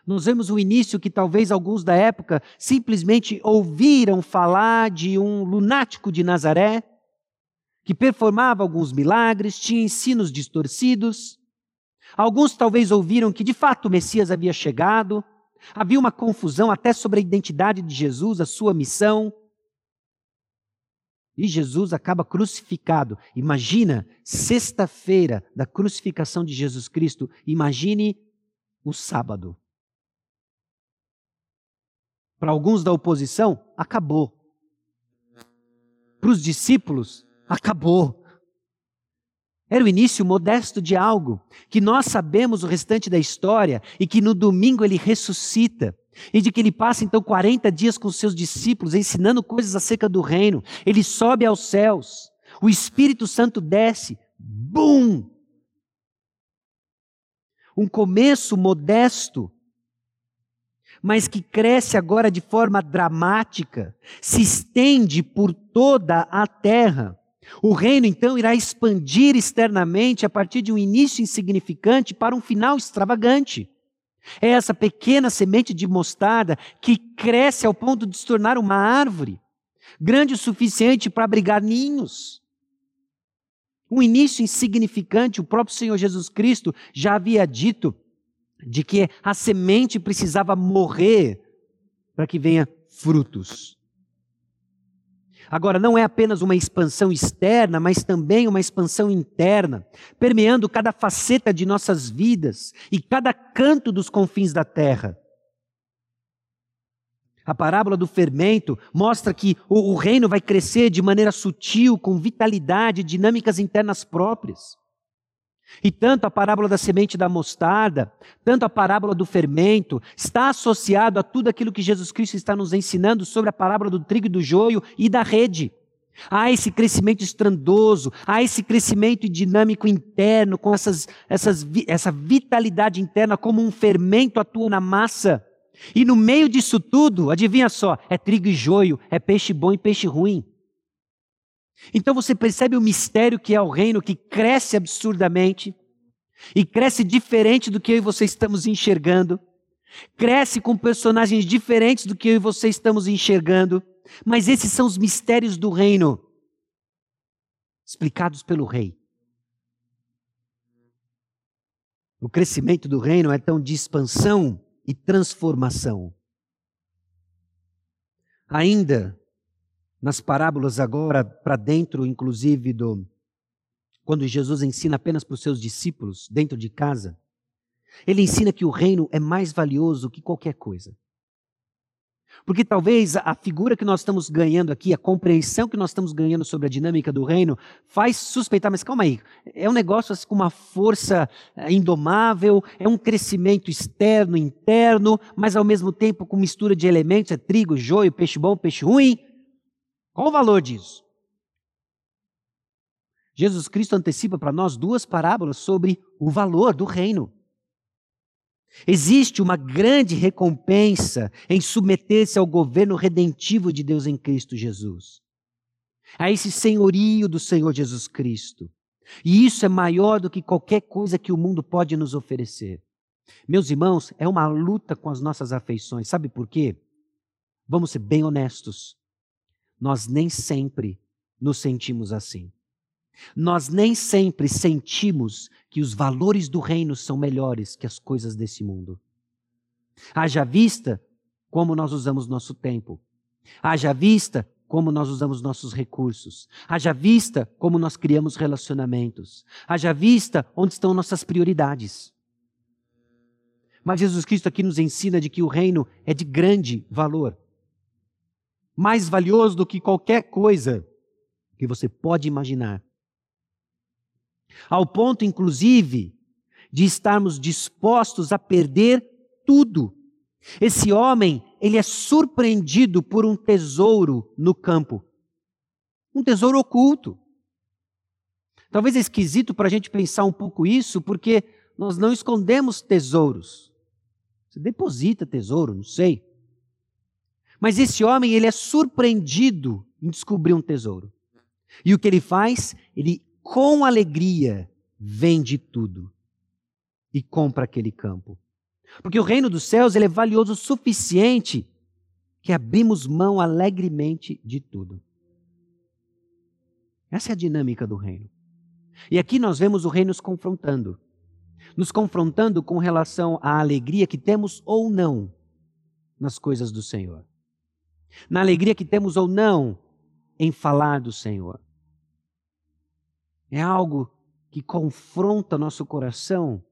Nós vemos um início que talvez alguns da época simplesmente ouviram falar de um lunático de Nazaré, que performava alguns milagres, tinha ensinos distorcidos. Alguns talvez ouviram que de fato o Messias havia chegado. Havia uma confusão até sobre a identidade de Jesus, a sua missão. E Jesus acaba crucificado. Imagina, sexta-feira da crucificação de Jesus Cristo, imagine o sábado. Para alguns da oposição, acabou. Para os discípulos, acabou. Era o início modesto de algo que nós sabemos o restante da história e que no domingo ele ressuscita. E de que ele passa então 40 dias com seus discípulos ensinando coisas acerca do reino. Ele sobe aos céus. O Espírito Santo desce. Bum! Um começo modesto mas que cresce agora de forma dramática, se estende por toda a terra. O reino então irá expandir externamente a partir de um início insignificante para um final extravagante. É essa pequena semente de mostarda que cresce ao ponto de se tornar uma árvore, grande o suficiente para abrigar ninhos. Um início insignificante, o próprio Senhor Jesus Cristo já havia dito de que a semente precisava morrer para que venha frutos. Agora, não é apenas uma expansão externa, mas também uma expansão interna, permeando cada faceta de nossas vidas e cada canto dos confins da terra. A parábola do fermento mostra que o, reino vai crescer de maneira sutil, com vitalidade, dinâmicas internas próprias. E tanto a parábola da semente da mostarda, tanto a parábola do fermento, está associado a tudo aquilo que Jesus Cristo está nos ensinando sobre a parábola do trigo e do joio e da rede. Há esse crescimento estrandoso, há esse crescimento dinâmico interno, com essas, essas, essa vitalidade interna, como um fermento atua na massa. E no meio disso tudo, adivinha só, é trigo e joio, é peixe bom e peixe ruim. Então você percebe o mistério que é o reino que cresce absurdamente e cresce diferente do que eu e você estamos enxergando. Cresce com personagens diferentes do que eu e você estamos enxergando. Mas esses são os mistérios do reino explicados pelo rei. O crescimento do reino é tão de expansão e transformação. Ainda nas parábolas agora para dentro, inclusive do quando Jesus ensina apenas para os seus discípulos dentro de casa, ele ensina que o reino é mais valioso que qualquer coisa. Porque talvez a figura que nós estamos ganhando aqui, a compreensão que nós estamos ganhando sobre a dinâmica do reino, faz suspeitar, mas calma aí, é um negócio assim, com uma força eh, indomável, é um crescimento externo, interno, mas ao mesmo tempo com mistura de elementos, é trigo, joio, peixe bom, peixe ruim. Qual o valor disso? Jesus Cristo antecipa para nós duas parábolas sobre o valor do reino. Existe uma grande recompensa em submeter-se ao governo redentivo de Deus em Cristo Jesus, a esse senhorio do Senhor Jesus Cristo. E isso é maior do que qualquer coisa que o mundo pode nos oferecer. Meus irmãos, é uma luta com as nossas afeições. Sabe por quê? Vamos ser bem honestos nós nem sempre nos sentimos assim. Nós nem sempre sentimos que os valores do reino são melhores que as coisas desse mundo. Haja vista como nós usamos nosso tempo. Haja vista como nós usamos nossos recursos. Haja vista como nós criamos relacionamentos. Haja vista onde estão nossas prioridades. Mas Jesus Cristo aqui nos ensina de que o reino é de grande valor mais valioso do que qualquer coisa que você pode imaginar. Ao ponto, inclusive, de estarmos dispostos a perder tudo. Esse homem, ele é surpreendido por um tesouro no campo. Um tesouro oculto. Talvez é esquisito para a gente pensar um pouco isso, porque nós não escondemos tesouros. Você deposita tesouro, não sei. Mas esse homem, ele é surpreendido em descobrir um tesouro. E o que ele faz? Ele, com alegria, vende tudo e compra aquele campo. Porque o reino dos céus ele é valioso o suficiente que abrimos mão alegremente de tudo. Essa é a dinâmica do reino. E aqui nós vemos o reino nos confrontando. Nos confrontando com relação à alegria que temos ou não nas coisas do Senhor na alegria que temos ou não em falar do Senhor. É algo que confronta nosso coração,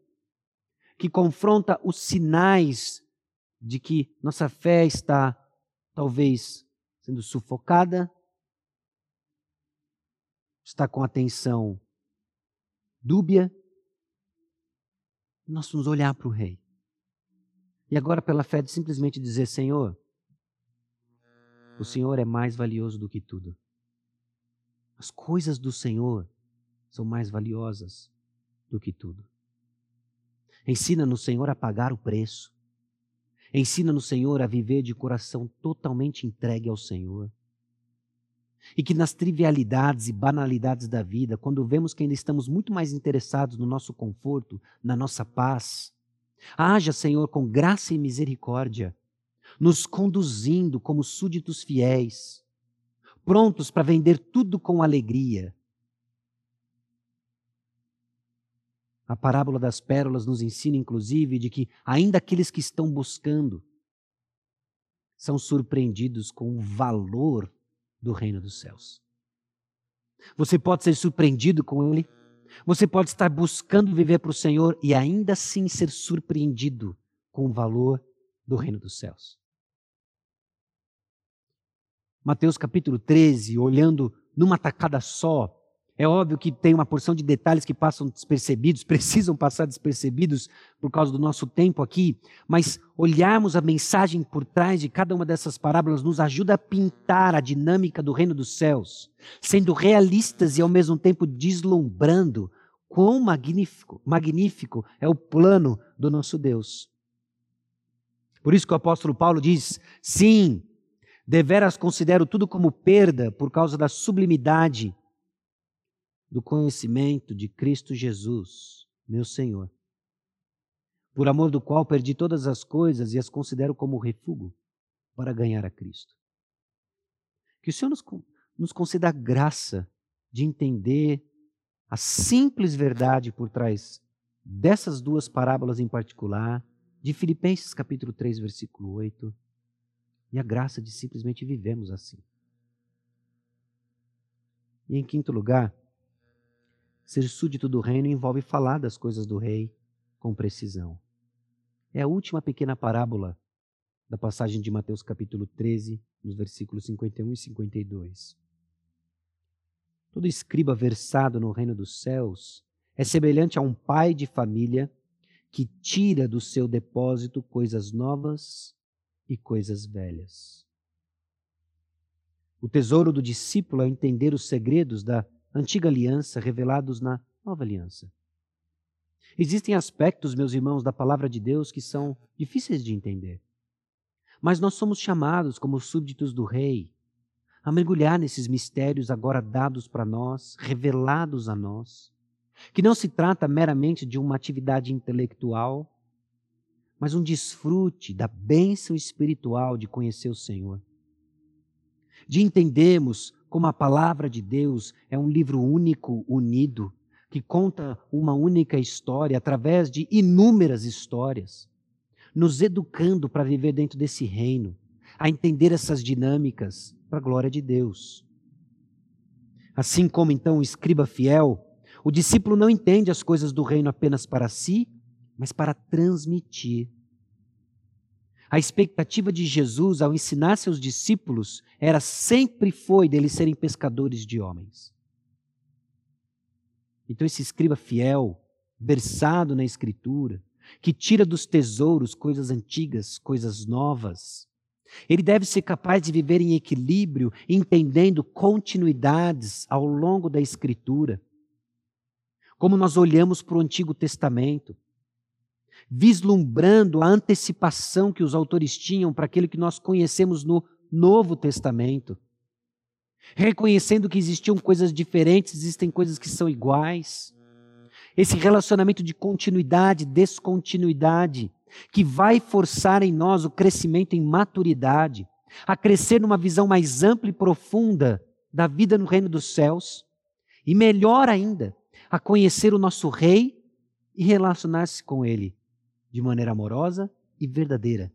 que confronta os sinais de que nossa fé está talvez sendo sufocada, está com atenção dúbia. Nós vamos olhar para o Rei. E agora, pela fé, de simplesmente dizer: Senhor, o Senhor é mais valioso do que tudo. As coisas do Senhor são mais valiosas do que tudo. Ensina no Senhor a pagar o preço. Ensina no Senhor a viver de coração totalmente entregue ao Senhor. E que nas trivialidades e banalidades da vida, quando vemos que ainda estamos muito mais interessados no nosso conforto, na nossa paz, haja, Senhor, com graça e misericórdia nos conduzindo como súditos fiéis, prontos para vender tudo com alegria, A parábola das pérolas nos ensina, inclusive, de que ainda aqueles que estão buscando são surpreendidos com o valor do reino dos céus. Você pode ser surpreendido com ele, você pode estar buscando viver para o Senhor e ainda assim ser surpreendido com o valor do reino dos céus. Mateus capítulo 13, olhando numa tacada só, é óbvio que tem uma porção de detalhes que passam despercebidos, precisam passar despercebidos por causa do nosso tempo aqui, mas olharmos a mensagem por trás de cada uma dessas parábolas nos ajuda a pintar a dinâmica do reino dos céus, sendo realistas e ao mesmo tempo deslumbrando quão magnífico, magnífico é o plano do nosso Deus. Por isso que o apóstolo Paulo diz: sim, deveras considero tudo como perda por causa da sublimidade do conhecimento de Cristo Jesus, meu Senhor, por amor do qual perdi todas as coisas e as considero como refúgio para ganhar a Cristo. Que o Senhor nos, nos conceda a graça de entender a simples verdade por trás dessas duas parábolas em particular, de Filipenses capítulo 3, versículo 8, e a graça de simplesmente vivemos assim. E em quinto lugar, Ser súdito do reino envolve falar das coisas do rei com precisão. É a última pequena parábola da passagem de Mateus capítulo 13, nos versículos 51 e 52. Todo escriba versado no reino dos céus é semelhante a um pai de família que tira do seu depósito coisas novas e coisas velhas. O tesouro do discípulo é entender os segredos da antiga aliança revelados na nova aliança. Existem aspectos, meus irmãos, da palavra de Deus que são difíceis de entender. Mas nós somos chamados, como súbditos do Rei, a mergulhar nesses mistérios agora dados para nós, revelados a nós, que não se trata meramente de uma atividade intelectual, mas um desfrute da bênção espiritual de conhecer o Senhor, de entendermos como a palavra de Deus é um livro único, unido, que conta uma única história através de inúmeras histórias, nos educando para viver dentro desse reino, a entender essas dinâmicas para a glória de Deus. Assim como então o escriba fiel, o discípulo não entende as coisas do reino apenas para si, mas para transmitir. A expectativa de Jesus ao ensinar seus discípulos era sempre foi deles serem pescadores de homens. Então esse escriba fiel, versado na escritura, que tira dos tesouros coisas antigas, coisas novas, ele deve ser capaz de viver em equilíbrio, entendendo continuidades ao longo da escritura. Como nós olhamos para o Antigo Testamento, vislumbrando a antecipação que os autores tinham para aquilo que nós conhecemos no Novo Testamento. Reconhecendo que existiam coisas diferentes, existem coisas que são iguais. Esse relacionamento de continuidade, descontinuidade, que vai forçar em nós o crescimento em maturidade, a crescer numa visão mais ampla e profunda da vida no reino dos céus, e melhor ainda, a conhecer o nosso Rei e relacionar-se com Ele de maneira amorosa e verdadeira.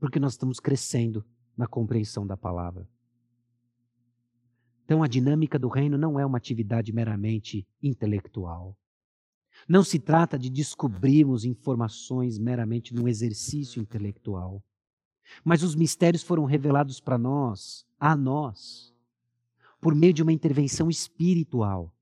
Porque nós estamos crescendo na compreensão da palavra. Então, a dinâmica do reino não é uma atividade meramente intelectual. Não se trata de descobrirmos informações meramente num exercício intelectual. Mas os mistérios foram revelados para nós, a nós, por meio de uma intervenção espiritual.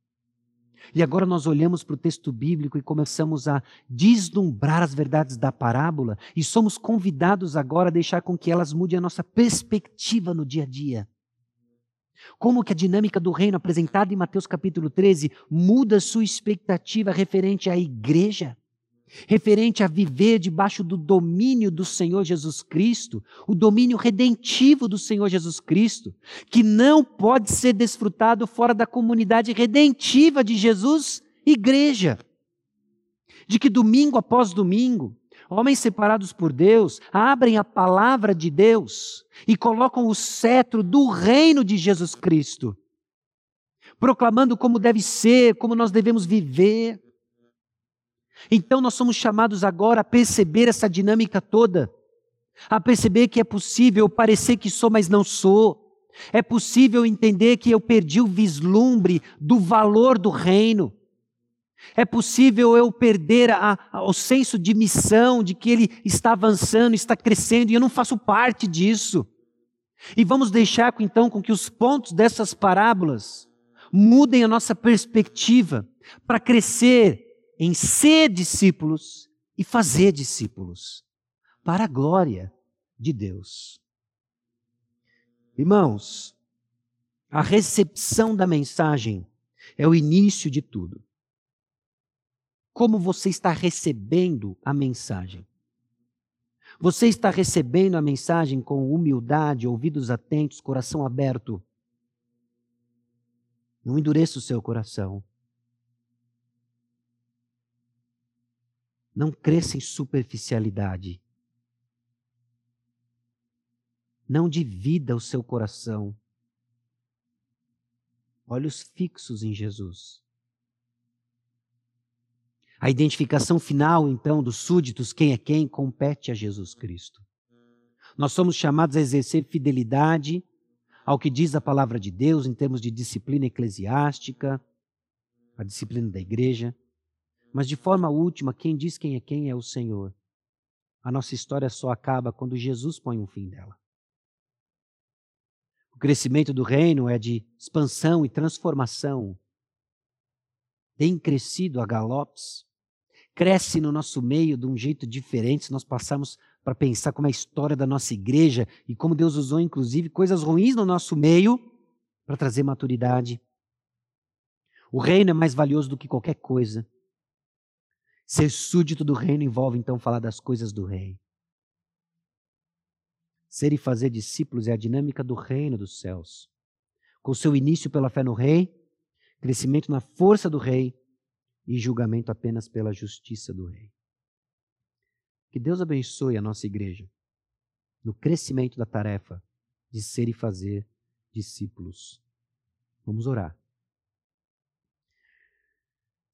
E agora nós olhamos para o texto bíblico e começamos a deslumbrar as verdades da parábola e somos convidados agora a deixar com que elas mudem a nossa perspectiva no dia a dia. Como que a dinâmica do reino apresentada em Mateus capítulo 13 muda sua expectativa referente à igreja? Referente a viver debaixo do domínio do Senhor Jesus Cristo, o domínio redentivo do Senhor Jesus Cristo, que não pode ser desfrutado fora da comunidade redentiva de Jesus, igreja. De que domingo após domingo, homens separados por Deus abrem a palavra de Deus e colocam o cetro do reino de Jesus Cristo, proclamando como deve ser, como nós devemos viver Então nós somos chamados agora a perceber essa dinâmica toda, a perceber que é possível parecer que sou, mas não sou. É possível entender que eu perdi o vislumbre do valor do reino. É possível eu perder a, a, o senso de missão, de que ele está avançando, está crescendo, e eu não faço parte disso. E vamos deixar então com que os pontos dessas parábolas mudem a nossa perspectiva para crescer em ser discípulos e fazer discípulos, para a glória de Deus. Irmãos, a recepção da mensagem é o início de tudo. Como você está recebendo a mensagem? Você está recebendo a mensagem com humildade, ouvidos atentos, coração aberto? Não endureça o seu coração. Não cresça em superficialidade. Não divida o seu coração. Olhos fixos em Jesus. A identificação final, então, dos súditos, quem é quem, compete a Jesus Cristo. Nós somos chamados a exercer fidelidade ao que diz a palavra de Deus em termos de disciplina eclesiástica, a disciplina da igreja. Mas de forma última, quem diz quem é quem é o Senhor. A nossa história só acaba quando Jesus põe um fim dela. O crescimento do reino é de expansão e transformação. Tem crescido a galopes, cresce no nosso meio de um jeito diferente se nós passarmos para pensar como é a história da nossa igreja e como Deus usou, inclusive, coisas ruins no nosso meio para trazer maturidade. O reino é mais valioso do que qualquer coisa. Ser súdito do reino envolve então falar das coisas do rei. Ser e fazer discípulos é a dinâmica do reino dos céus. Com seu início pela fé no rei, crescimento na força do rei e julgamento apenas pela justiça do rei. Que Deus abençoe a nossa igreja no crescimento da tarefa de ser e fazer discípulos. Vamos orar.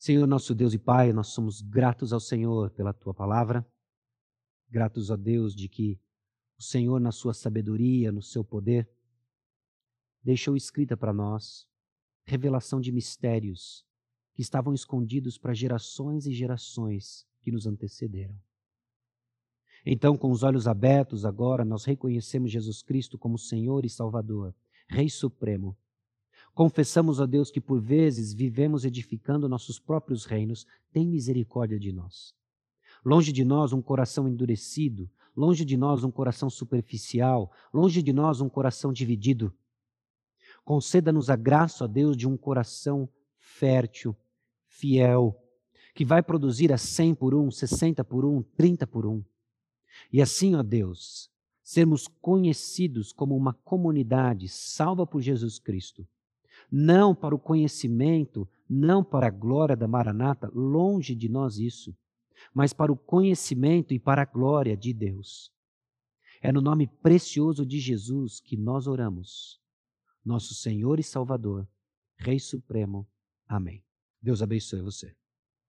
Senhor, nosso Deus e Pai, nós somos gratos ao Senhor pela tua palavra, gratos a Deus de que o Senhor, na sua sabedoria, no seu poder, deixou escrita para nós revelação de mistérios que estavam escondidos para gerações e gerações que nos antecederam. Então, com os olhos abertos agora, nós reconhecemos Jesus Cristo como Senhor e Salvador, Rei Supremo, Confessamos a Deus que por vezes vivemos edificando nossos próprios reinos, tem misericórdia de nós. Longe de nós um coração endurecido, longe de nós um coração superficial, longe de nós um coração dividido. Conceda-nos a graça, ó Deus, de um coração fértil, fiel, que vai produzir a cem por um, sessenta por um, trinta por um. E assim, ó Deus, sermos conhecidos como uma comunidade salva por Jesus Cristo não para o conhecimento, não para a glória da Maranata, longe de nós isso, mas para o conhecimento e para a glória de Deus. É no nome precioso de Jesus que nós oramos, nosso Senhor e Salvador, Rei Supremo. Amém. Deus abençoe você.